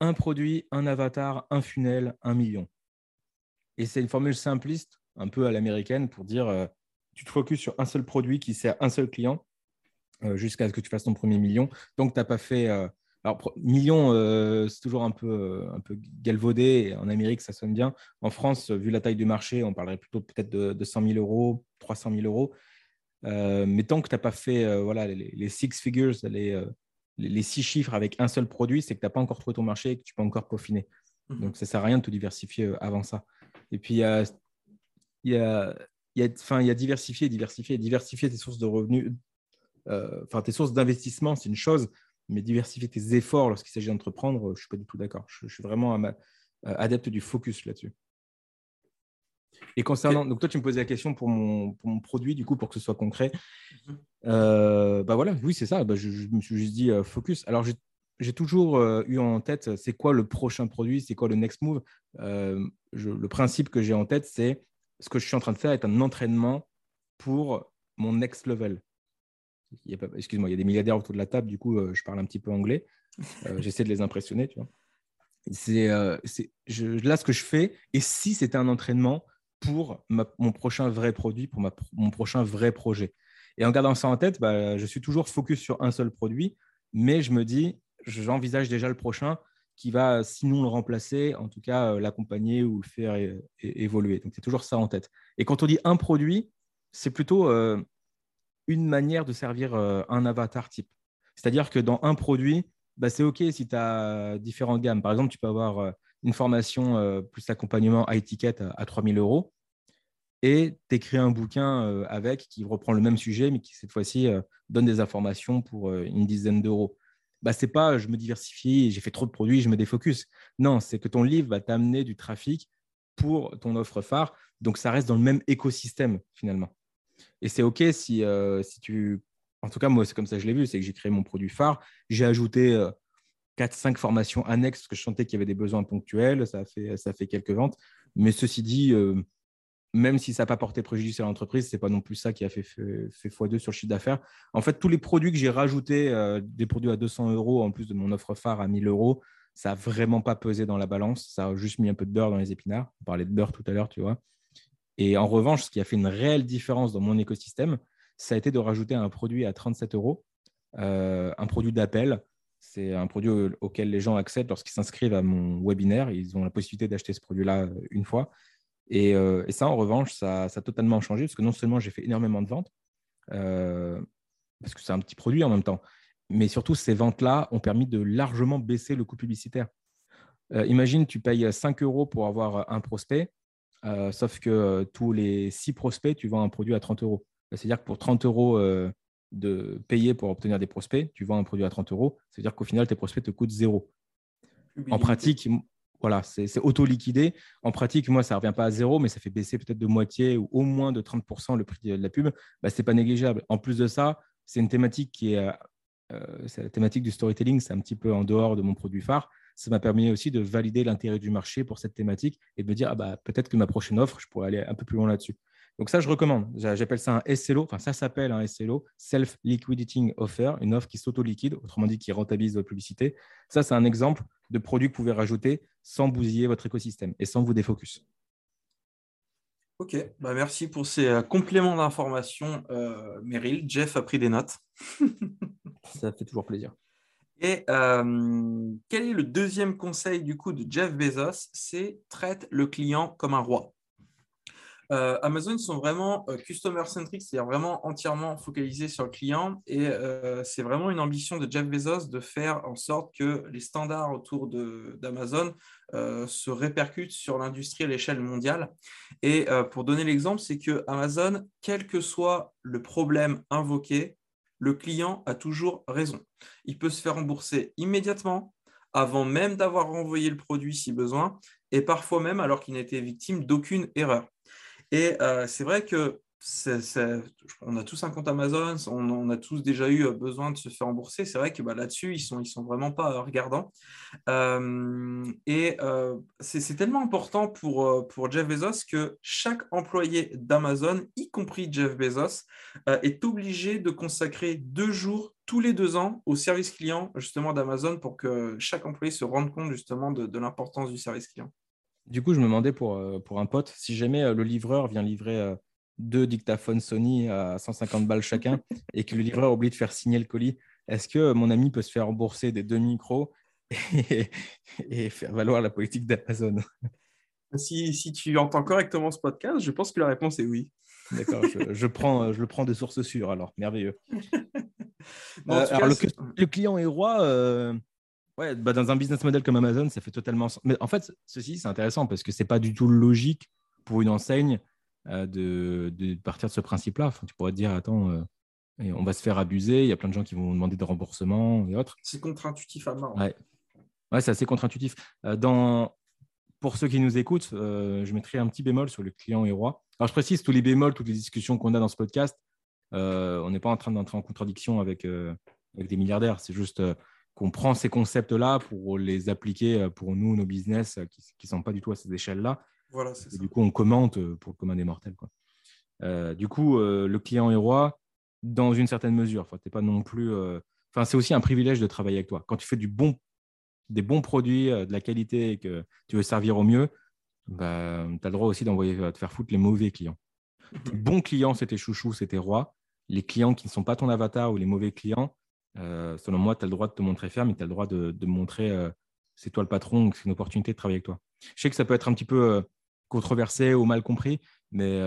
un produit, un avatar, un funnel, un million. Et c'est une formule simpliste, un peu à l'américaine, pour dire euh, tu te focuses sur un seul produit qui sert un seul client euh, jusqu'à ce que tu fasses ton premier million. Donc, tu n'as pas fait. Euh, alors, million, c'est toujours un peu, un peu galvaudé. En Amérique, ça sonne bien. En France, vu la taille du marché, on parlerait plutôt peut-être de, 100 000 euros, 300 000 euros. mais tant que tu n'as pas fait voilà, les, six figures, les, les six chiffres avec un seul produit, c'est que tu n'as pas encore trouvé ton marché et que tu peux encore peaufiner. Mhm. Donc, ça ne sert à rien de te diversifier euh, avant ça. Et puis, il y a, y, a, y, a, y a diversifier, diversifier, diversifier tes sources de revenus, euh, enfin, tes sources d'investissement, c'est une chose, mais diversifier tes efforts lorsqu'il s'agit d'entreprendre, je ne suis pas du tout d'accord. Je, suis vraiment adepte du focus là-dessus. Et concernant, donc toi, tu me posais la question pour mon, pour mon produit, du coup, pour que ce soit concret. Mhm. Euh, bah voilà, oui, c'est ça. Bah, je, me suis juste dit focus. Alors, j'ai toujours eu en tête, c'est quoi le prochain produit, c'est quoi le next move? le principe que j'ai en tête, c'est ce que je suis en train de faire est un entraînement pour mon next level. Excuse-moi, il y a des milliardaires autour de la table, du coup, je parle un petit peu anglais. J'essaie de les impressionner, tu vois c'est euh, là ce que je fais. Et si c'était un entraînement pour mon prochain vrai produit, pour mon prochain vrai projet. Et en gardant ça en tête, bah, je suis toujours focus sur un seul produit, mais je me dis, j'envisage déjà le prochain qui va, sinon le remplacer, en tout cas euh, l'accompagner ou le faire évoluer. Donc c'est toujours ça en tête. Et quand on dit un produit, c'est plutôt euh, une manière de servir un avatar type. C'est-à-dire que dans un produit, bah, c'est OK si tu as différentes gammes. Par exemple, tu peux avoir euh, une formation euh, plus accompagnement high ticket à, 3000 euros et tu un bouquin euh, avec qui reprend le même sujet, mais qui cette fois-ci donne des informations pour une dizaine d'euros. Bah, c'est pas je me diversifie, j'ai fait trop de produits, je me défocus. Non, c'est que ton livre va t'amener du trafic pour ton offre phare. Donc, ça reste dans le même écosystème finalement. Et c'est OK si, si tu en tout cas, moi, c'est comme ça que je l'ai vu, c'est que j'ai créé mon produit phare. J'ai ajouté 4-5 euh, formations annexes parce que je sentais qu'il y avait des besoins ponctuels. Ça a fait, ça fait quelques ventes. Mais ceci dit, euh, même si ça n'a pas porté préjudice à l'entreprise, ce n'est pas non plus ça qui a fait, fait, x2 sur le chiffre d'affaires. En fait, tous les produits que j'ai rajoutés, euh, des produits à 200 euros en plus de mon offre phare à 1000 euros, ça n'a vraiment pas pesé dans la balance. Ça a juste mis un peu de beurre dans les épinards. On parlait de beurre tout à l'heure, tu vois. Et en revanche, ce qui a fait une réelle différence dans mon écosystème, ça a été de rajouter un produit à 37 euros, euh, un produit d'appel. C'est un produit auquel les gens accèdent lorsqu'ils s'inscrivent à mon webinaire. Ils ont la possibilité d'acheter ce produit-là euh, une fois. Euh, et, ça, en revanche, ça, a totalement changé parce que non seulement j'ai fait énormément de ventes, parce que c'est un petit produit en même temps, mais surtout, ces ventes-là ont permis de largement baisser le coût publicitaire. imagine, tu payes 5 euros pour avoir un prospect, sauf que tous les 6 prospects, tu vends un produit à 30 euros. Bah, c'est-à-dire que pour 30 euros euh, de payer pour obtenir des prospects, tu vends un produit à 30 euros. C'est-à-dire qu'au final, tes prospects te coûtent zéro. En pratique, voilà, c'est auto-liquidé. En pratique, moi, ça ne revient pas à zéro, mais ça fait baisser peut-être de moitié ou au moins de 30% le prix de la pub. Bah, ce n'est pas négligeable. En plus de ça, c'est une thématique qui est, euh, euh, la thématique du storytelling, c'est un petit peu en dehors de mon produit phare. Ça m'a permis aussi de valider l'intérêt du marché pour cette thématique et de me dire, ah bah, peut-être que ma prochaine offre, je pourrais aller un peu plus loin là-dessus. Donc ça, je recommande. J'appelle ça un SLO. Enfin, ça s'appelle un SLO, Self Liquidating Offer, une offre qui s'auto-liquide, autrement dit qui rentabilise votre publicité. Ça, c'est un exemple de produit que vous pouvez rajouter sans bousiller votre écosystème et sans vous défocus. Ok, bah merci pour ces euh, compléments d'information, euh, Meryl. Jeff a pris des notes. ça fait toujours plaisir. Et euh, quel est le deuxième conseil du coup de Jeff Bezos? C'est traite le client comme un roi. Euh, Amazon, sont vraiment euh, customer-centric, c'est-à-dire vraiment entièrement focalisés sur le client. Et c'est vraiment une ambition de Jeff Bezos de faire en sorte que les standards autour d'Amazon se répercutent sur l'industrie à l'échelle mondiale. Et pour donner l'exemple, c'est que Amazon, quel que soit le problème invoqué, le client a toujours raison. Il peut se faire rembourser immédiatement, avant même d'avoir renvoyé le produit si besoin, et parfois même alors qu'il n'était victime d'aucune erreur. Et euh, c'est vrai que on a tous un compte Amazon, on, a tous déjà eu euh, besoin de se faire rembourser. C'est vrai que bah, là-dessus, ils sont, sont vraiment pas euh, regardants. et c'est tellement important pour, Jeff Bezos que chaque employé d'Amazon, y compris Jeff Bezos, est obligé de consacrer deux jours tous les deux ans au service client justement d'Amazon pour que chaque employé se rende compte justement de l'importance du service client. Du coup, je me demandais pour, euh, un pote, si jamais euh, le livreur vient livrer euh, deux dictaphones Sony à 150 balles chacun et que le livreur oublie de faire signer le colis, est-ce que mon ami peut se faire rembourser des deux micros et, faire valoir la politique d'Amazon? Si, si, tu entends correctement ce podcast, je pense que la réponse est oui. D'accord, je, prends, je le prends de sources sûres alors, merveilleux. alors, le, client est roi, Ouais, bah, dans un business model comme Amazon, ça fait totalement sens. Mais en fait, ceci, c'est intéressant parce que ce n'est pas du tout logique pour une enseigne euh, de, de, partir de ce principe-là. Enfin, tu pourrais te dire, attends, euh, on va se faire abuser, il y a plein de gens qui vont demander des remboursements et autres. C'est contre-intuitif à mort. Ouais, ouais c'est assez contre-intuitif. Euh, dans... pour ceux qui nous écoutent, je mettrai un petit bémol sur le client et roi. Alors, je précise tous les bémols, toutes les discussions qu'on a dans ce podcast. on n'est pas en train d'entrer en contradiction avec, avec des milliardaires. C'est juste qu'on prend ces concepts-là pour les appliquer pour nous, nos business qui ne sont pas du tout à ces échelles-là. Voilà, du coup, on commente pour le commun des mortels. Quoi. du coup, le client est roi dans une certaine mesure. Enfin, pas non plus. Enfin, c'est aussi un privilège de travailler avec toi. Quand tu fais du bon des bons produits, euh, de la qualité et que tu veux servir au mieux, bah, tu as le droit aussi d'envoyer euh, te faire foutre les mauvais clients. Les bons clients, c'était chouchou, c'était roi. Les clients qui ne sont pas ton avatar ou les mauvais clients, euh, selon moi, tu as le droit de te montrer ferme et tu as le droit de, montrer c'est toi le patron, c'est une opportunité de travailler avec toi. Je sais que ça peut être un petit peu controversé ou mal compris, mais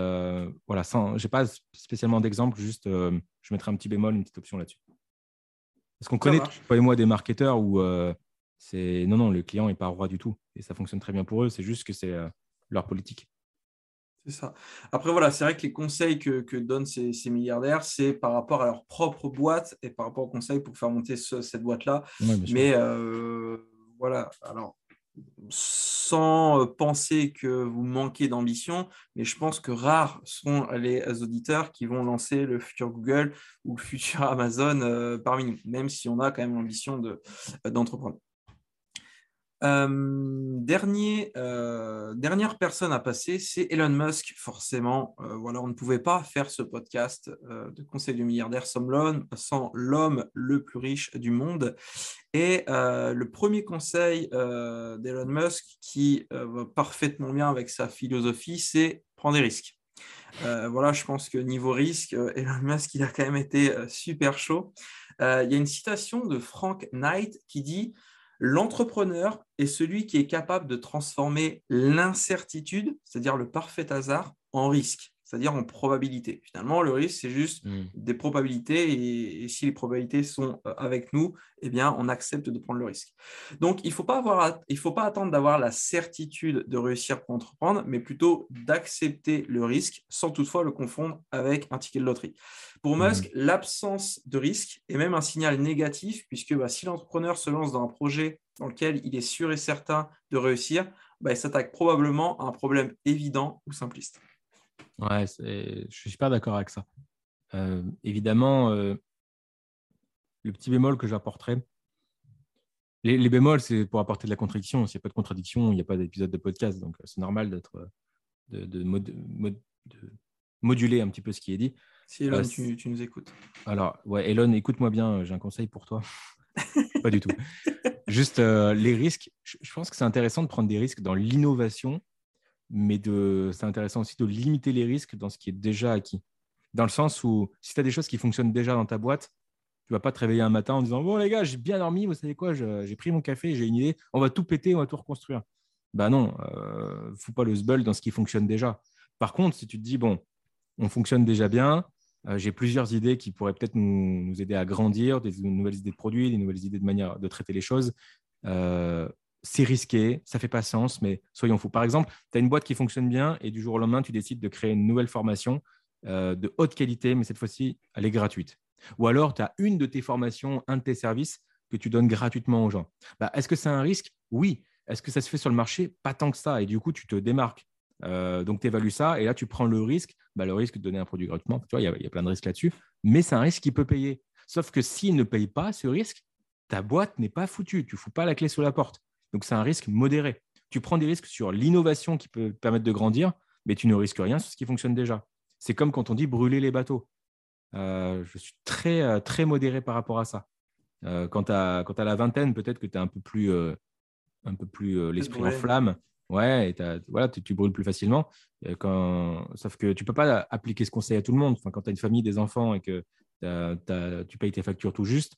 voilà, je n'ai pas spécialement d'exemple, juste je mettrai un petit bémol, une petite option là-dessus. Est-ce qu'on connaît, toi et moi, des marketeurs où c'est non, non, le client n'est pas roi du tout. Et ça fonctionne très bien pour eux. C'est juste que c'est euh, leur politique. C'est ça. Après, voilà, c'est vrai que les conseils que, donnent ces, milliardaires, c'est par rapport à leur propre boîte et par rapport aux conseils pour faire monter cette boîte-là. Mais euh, voilà, alors, sans euh, penser que vous manquez d'ambition, mais je pense que rares sont les auditeurs qui vont lancer le futur Google ou le futur Amazon parmi nous, même si on a quand même l'ambition d'entreprendre. Euh, euh, dernière personne à passer, c'est Elon Musk, forcément. Euh, voilà, on ne pouvait pas faire ce podcast de conseil du milliardaire sans l'homme le plus riche du monde. Et le premier conseil d'Elon Musk, qui va parfaitement bien avec sa philosophie, c'est prendre des risques. voilà, je pense que niveau risque, Elon Musk, il a quand même été super chaud. Il y a une citation de Frank Knight qui dit L'entrepreneur est celui qui est capable de transformer l'incertitude, c'est-à-dire le parfait hasard, en risque c'est-à-dire en probabilité. Finalement, le risque, c'est juste hmm. des probabilités, et, si les probabilités sont euh, avec nous, eh bien, on accepte de prendre le risque. Donc, il ne faut, pas faut pas attendre d'avoir la certitude de réussir pour entreprendre, mais plutôt d'accepter le risque sans toutefois le confondre avec un ticket de loterie. Pour hmm. Musk, l'absence de risque est même un signal négatif, puisque bah, si l'entrepreneur se lance dans un projet dans lequel il est sûr et certain de réussir, bah, il s'attaque probablement à un problème évident ou simpliste. Ouais, je suis super d'accord avec ça. Euh, évidemment, euh, le petit bémol que j'apporterais, les, bémols, c'est pour apporter de la contradiction. S'il n'y a pas de contradiction, il n'y a pas d'épisode de podcast. Donc, c'est normal d'être, de, moduler un petit peu ce qui est dit. Si Elon, euh, tu, tu, nous écoutes. Alors, ouais, Elon, écoute-moi bien, j'ai un conseil pour toi. pas du tout. Juste les risques. je pense que c'est intéressant de prendre des risques dans l'innovation mais c'est intéressant aussi de limiter les risques dans ce qui est déjà acquis. Dans le sens où si tu as des choses qui fonctionnent déjà dans ta boîte, tu vas pas te réveiller un matin en disant Bon, les gars, j'ai bien dormi, vous savez quoi, j'ai pris mon café, j'ai une idée, on va tout péter, on va tout reconstruire. Ben non, euh, fous pas le sbull dans ce qui fonctionne déjà. Par contre, si tu te dis Bon, on fonctionne déjà bien, euh, j'ai plusieurs idées qui pourraient peut-être nous, nous, aider à grandir, des nouvelles idées de produits, des nouvelles idées de manière de traiter les choses. Euh, c'est risqué, ça fait pas sens, mais soyons fous. Par exemple, tu as une boîte qui fonctionne bien et du jour au lendemain, tu décides de créer une nouvelle formation euh, de haute qualité, mais cette fois-ci, elle est gratuite. Ou alors, tu as une de tes formations, un de tes services que tu donnes gratuitement aux gens. Bah, Est-ce que c'est un risque? Oui. Est-ce que ça se fait sur le marché? Pas tant que ça. Et du coup, tu te démarques. Euh, donc, tu évalues ça et là, tu prends le risque, bah, le risque de donner un produit gratuitement. Tu il y, a plein de risques là-dessus, mais c'est un risque qui peut payer. Sauf que s'il ne paye pas ce risque, ta boîte n'est pas foutue. Tu ne fous pas la clé sous la porte. Donc, c'est un risque modéré. Tu prends des risques sur l'innovation qui peut permettre de grandir, mais tu ne risques rien sur ce qui fonctionne déjà. C'est comme quand on dit brûler les bateaux. Euh, je suis très, euh, très modéré par rapport à ça. Euh, quand tu as, la vingtaine, peut-être que tu as un peu plus, un peu plus l'esprit en flamme. Ouais, et voilà, tu, brûles plus facilement. Sauf que tu ne peux pas appliquer ce conseil à tout le monde. Enfin, quand tu as une famille, des enfants et que tu payes tes factures tout juste,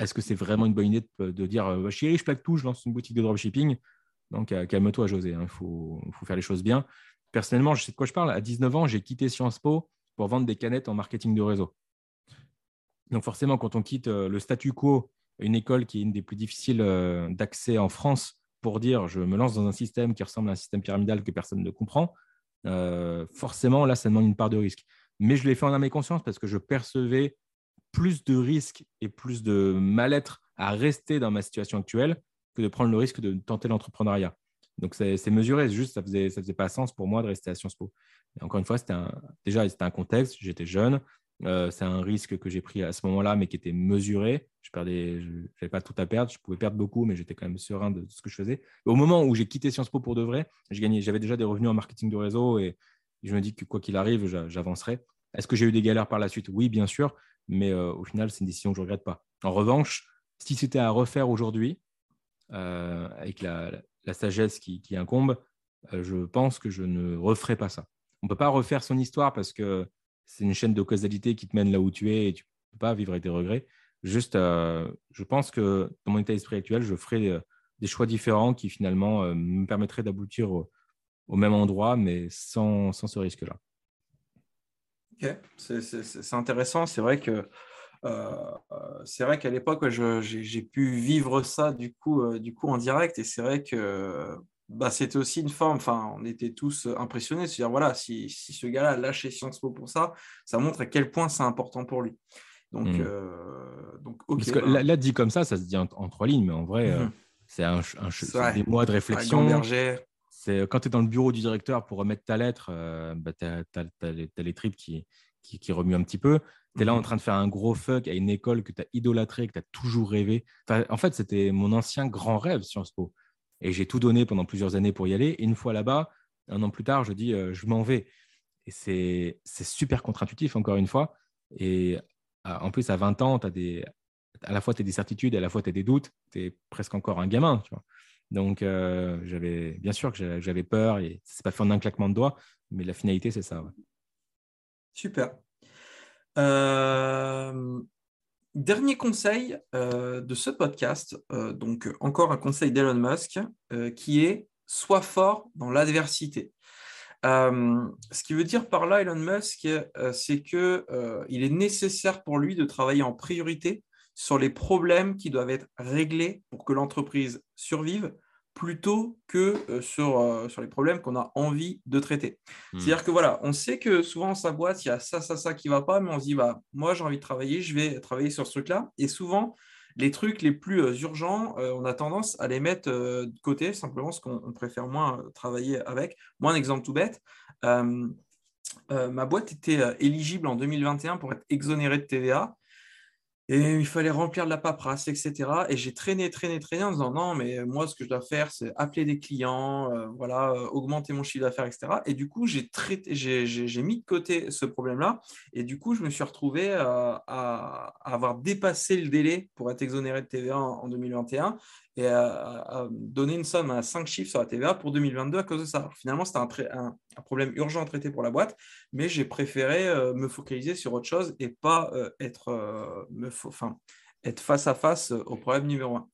est-ce que c'est vraiment une bonne idée de, dire euh, chérie, je plaque tout, je lance une boutique de dropshipping Donc, euh, calme-toi, José, hein, il faut, faire les choses bien. Personnellement, je sais de quoi je parle. À 19 ans, j'ai quitté Sciences Po pour vendre des canettes en marketing de réseau. Donc, forcément, quand on quitte euh, le statu quo, une école qui est une des plus difficiles d'accès en France, pour dire je me lance dans un système qui ressemble à un système pyramidal que personne ne comprend, forcément, là, ça demande une part de risque. Mais je l'ai fait en âme et conscience parce que je percevais plus de risques et plus de mal-être à rester dans ma situation actuelle que de prendre le risque de tenter l'entrepreneuriat. Donc, c'est mesuré. Juste, ça faisait, ça faisait pas sens pour moi de rester à Sciences Po. encore une fois, c'était déjà, c'était un contexte. J'étais jeune. Euh, c'est un risque que j'ai pris à ce moment-là, mais qui était mesuré. Je perdais, n'avais pas tout à perdre. Je pouvais perdre beaucoup, mais j'étais quand même serein de ce que je faisais. Au moment où j'ai quitté Sciences Po pour de vrai, j'avais déjà des revenus en marketing de réseau et je me dis que quoi qu'il arrive, j'avancerai. Est-ce que j'ai eu des galères par la suite? Oui, bien sûr, mais euh, au final, c'est une décision que je ne regrette pas. En revanche, si c'était à refaire aujourd'hui, euh, avec la, sagesse qui, incombe, je pense que je ne referai pas ça. On ne peut pas refaire son histoire parce que c'est une chaîne de causalité qui te mène là où tu es et tu ne peux pas vivre avec des regrets. Juste, euh, je pense que dans mon état d'esprit actuel, je ferai euh, des choix différents qui finalement euh, me permettraient d'aboutir au, même endroit, mais sans, sans ce risque-là. Ok, c'est intéressant. C'est vrai que c'est vrai qu'à l'époque, j'ai pu vivre ça du coup, du coup en direct, et c'est vrai que bah, c'était aussi une forme, enfin, on était tous euh, impressionnés, c'est-à-dire, voilà, si, ce gars-là a lâché Sciences Po pour ça, ça montre à quel point c'est important pour lui. Donc, mmh. euh, donc Parce que bah là, dit comme ça, ça se dit en, trois lignes, mais en vrai, euh, mmh c'est un, des mois de réflexion. C'est quand tu es dans le bureau du directeur pour remettre ta lettre, bah, tu as, les tripes qui, qui, remuent un petit peu. Tu es là en mmh train de faire un gros fuck à une école que tu as idolâtrée, que tu as toujours rêvé. en fait, c'était mon ancien grand rêve, Sciences Po. Et j'ai tout donné pendant plusieurs années pour y aller. Et une fois là-bas, un an plus tard, je dis, euh, je m'en vais. Et c'est super contre-intuitif, encore une fois. Et en plus, à 20 ans, as des, à la fois, tu as des certitudes, à la fois, tu as des doutes. Tu es presque encore un gamin. Tu vois. Donc, euh, j'avais bien sûr que j'avais peur. Et ce n'est pas fait en un claquement de doigts, mais la finalité, c'est ça. Super. Euh, Dernier conseil euh, de ce podcast, donc encore un conseil d'Elon Musk, qui est sois fort dans l'adversité. ce qui veut dire par là, Elon Musk, c'est qu'il il est nécessaire pour lui de travailler en priorité sur les problèmes qui doivent être réglés pour que l'entreprise survive plutôt que euh, sur, euh, sur les problèmes qu'on a envie de traiter. Hmm. C'est-à-dire que voilà, on sait que souvent dans sa boîte, il y a ça, ça, ça qui ne va pas, mais on se dit, bah, moi j'ai envie de travailler, je vais travailler sur ce truc-là. Et souvent, les trucs les plus euh, urgents, on a tendance à les mettre de côté, simplement parce qu'on préfère moins travailler avec. Moi, un exemple tout bête. ma boîte était éligible en 2021 pour être exonérée de TVA. Et il fallait remplir de la paperasse, etc. Et j'ai traîné, traîné, traîné en disant non, mais moi, ce que je dois faire, c'est appeler des clients, euh, voilà, euh, augmenter mon chiffre d'affaires, etc. Et du coup, j'ai, j'ai, mis de côté ce problème-là. Et du coup, je me suis retrouvé euh, à, avoir dépassé le délai pour être exonéré de TVA en, 2021 et à, donner une somme à 5 chiffres sur la TVA pour 2022 à cause de ça. finalement, c'était un, problème urgent à traiter pour la boîte, mais j'ai préféré me focaliser sur autre chose et pas être, me enfin, être face à face au problème numéro un.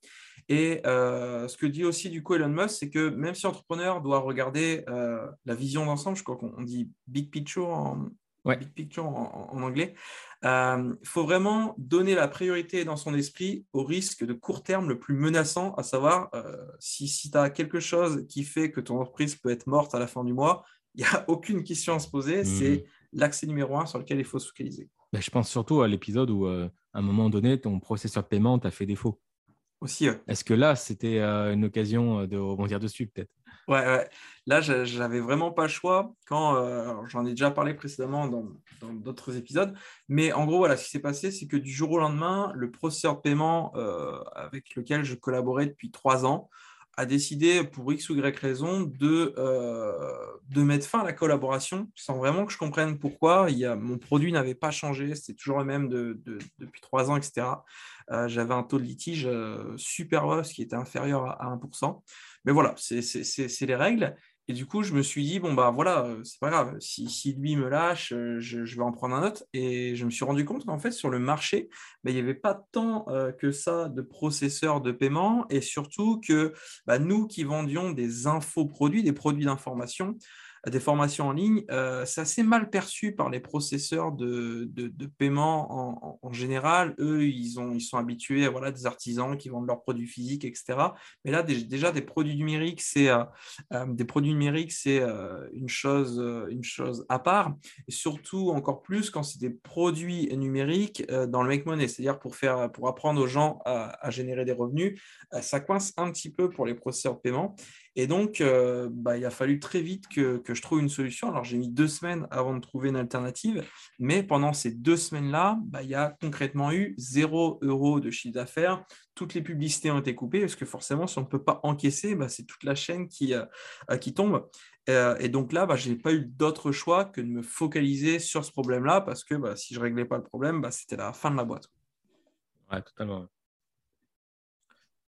Et euh, ce que dit aussi du coup Elon Musk, c'est que même si l'entrepreneur doit regarder euh, la vision d'ensemble, je crois qu'on dit big picture en, big picture en, anglais, il euh, faut vraiment donner la priorité dans son esprit au risque de court terme le plus menaçant, à savoir si, si tu as quelque chose qui fait que ton entreprise peut être morte à la fin du mois, il n'y a aucune question à se poser, c'est mmh. l'accès numéro un sur lequel il faut se focaliser. Ben, je pense surtout à l'épisode où, à un moment donné, ton processeur de paiement t'a fait défaut. Aussi. Est-ce que là, c'était une occasion de rebondir dessus, peut-être? Ouais, ouais, là, j'avais vraiment pas le choix. Quand j'en ai déjà parlé précédemment dans d'autres épisodes, mais en gros, voilà, ce qui s'est passé, c'est que du jour au lendemain, le processeur de paiement avec lequel je collaborais depuis trois ans a décidé, pour X ou Y raison, de, euh, mettre fin à la collaboration sans vraiment que je comprenne pourquoi. Mon produit n'avait pas changé, c'était toujours le même de, depuis trois ans, etc. Euh, j'avais un taux de litige euh, super bas, ce qui était inférieur à 1%. Mais voilà, c'est les règles. Et du coup, je me suis dit, bon, bah voilà, euh, c'est pas grave. Si, lui me lâche, euh, je, vais en prendre un autre. Et je me suis rendu compte qu'en fait, sur le marché, bah, il n'y avait pas tant euh, que ça de processeurs de paiement. Et surtout que bah, nous qui vendions des infoproduits, des produits d'information, des formations en ligne, euh, c'est assez mal perçu par les processeurs de, de, paiement en, général. Eux, ils, ont, ils sont habitués à voilà, des artisans qui vendent leurs produits physiques, etc. Mais là, déjà, des produits numériques, c'est euh, euh, une, chose, une chose à part. Et surtout, encore plus, quand c'est des produits numériques dans le make money, c'est-à-dire pour, faire, pour apprendre aux gens à, à générer des revenus, ça coince un petit peu pour les processeurs de paiement. Et donc, euh, bah, il a fallu très vite que, je trouve une solution. Alors, j'ai mis deux semaines avant de trouver une alternative, mais pendant ces deux semaines-là, bah, il y a concrètement eu zéro euro de chiffre d'affaires. Toutes les publicités ont été coupées parce que forcément, si on ne peut pas encaisser, bah, c'est toute la chaîne qui, euh, qui tombe. Euh, et donc là, je n'ai pas eu d'autre choix que de me focaliser sur ce problème-là parce que si je ne réglais pas le problème, c'était la fin de la boîte. Ouais, totalement.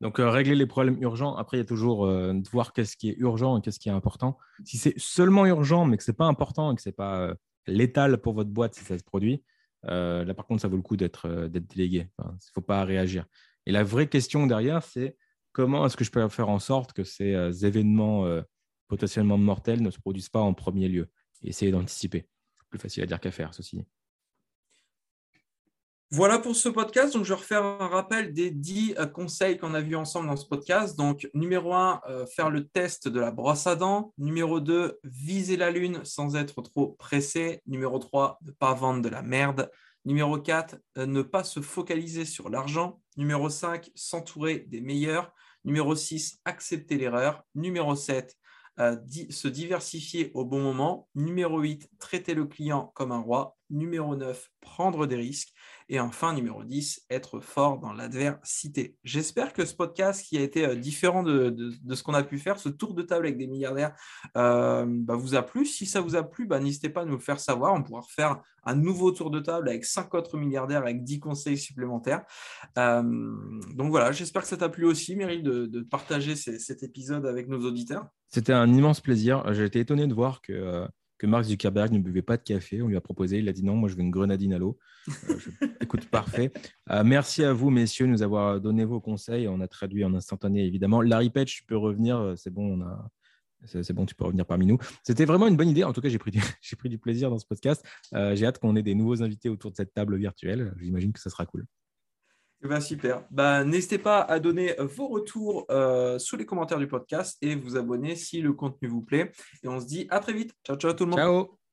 Donc, euh, régler les problèmes urgents. Après, il y a toujours euh, de voir qu'est-ce qui est urgent et qu'est-ce qui est important. Si c'est seulement urgent, mais que ce n'est pas important et que ce n'est pas euh, létal pour votre boîte si ça se produit, là, par contre, ça vaut le coup d'être délégué. Il ne faut pas réagir. Et la vraie question derrière, c'est comment est-ce que je peux faire en sorte que ces événements potentiellement mortels ne se produisent pas en premier lieu? Essayer d'anticiper. Plus facile à dire qu'à faire, ceci voilà pour ce podcast. Donc, je vais refaire un rappel des 10 euh, conseils qu'on a vus ensemble dans ce podcast. Donc, numéro 1, euh, faire le test de la brosse à dents. Numéro 2, viser la lune sans être trop pressé. Numéro 3, ne pas vendre de la merde. Numéro 4, euh, ne pas se focaliser sur l'argent. Numéro 5, s'entourer des meilleurs. Numéro 6, accepter l'erreur. Numéro 7, se diversifier au bon moment. Numéro 8, traiter le client comme un roi. Numéro 9, prendre des risques. Et enfin, numéro 10, être fort dans l'adversité. J'espère que ce podcast qui a été euh, différent de, ce qu'on a pu faire, ce tour de table avec des milliardaires, euh, bah, vous a plu. Si ça vous a plu, bah, n'hésitez pas à nous le faire savoir. On pourra refaire un nouveau tour de table avec cinq autres milliardaires avec 10 conseils supplémentaires. Euh, donc voilà, j'espère que ça t'a plu aussi, Meryl, de, partager cet épisode avec nos auditeurs. C'était un immense plaisir. J'ai été étonné de voir que que Mark Zuckerberg ne buvait pas de café. On lui a proposé, il a dit non, moi je veux une grenadine à l'eau. Euh, écoute, parfait. Euh, merci à vous, messieurs, de nous avoir donné vos conseils. On a traduit en instantané, évidemment. Larry Page, tu peux revenir. Euh, c'est bon, on a. C'est bon, tu peux revenir parmi nous. C'était vraiment une bonne idée. En tout cas, j'ai pris, du... pris du plaisir dans ce podcast. j'ai hâte qu'on ait des nouveaux invités autour de cette table virtuelle. J'imagine que ça sera cool. Eh ben, super. Ben, N'hésitez pas à donner vos retours euh, sous les commentaires du podcast et vous abonner si le contenu vous plaît. Et on se dit à très vite. Ciao, ciao tout le monde. Ciao.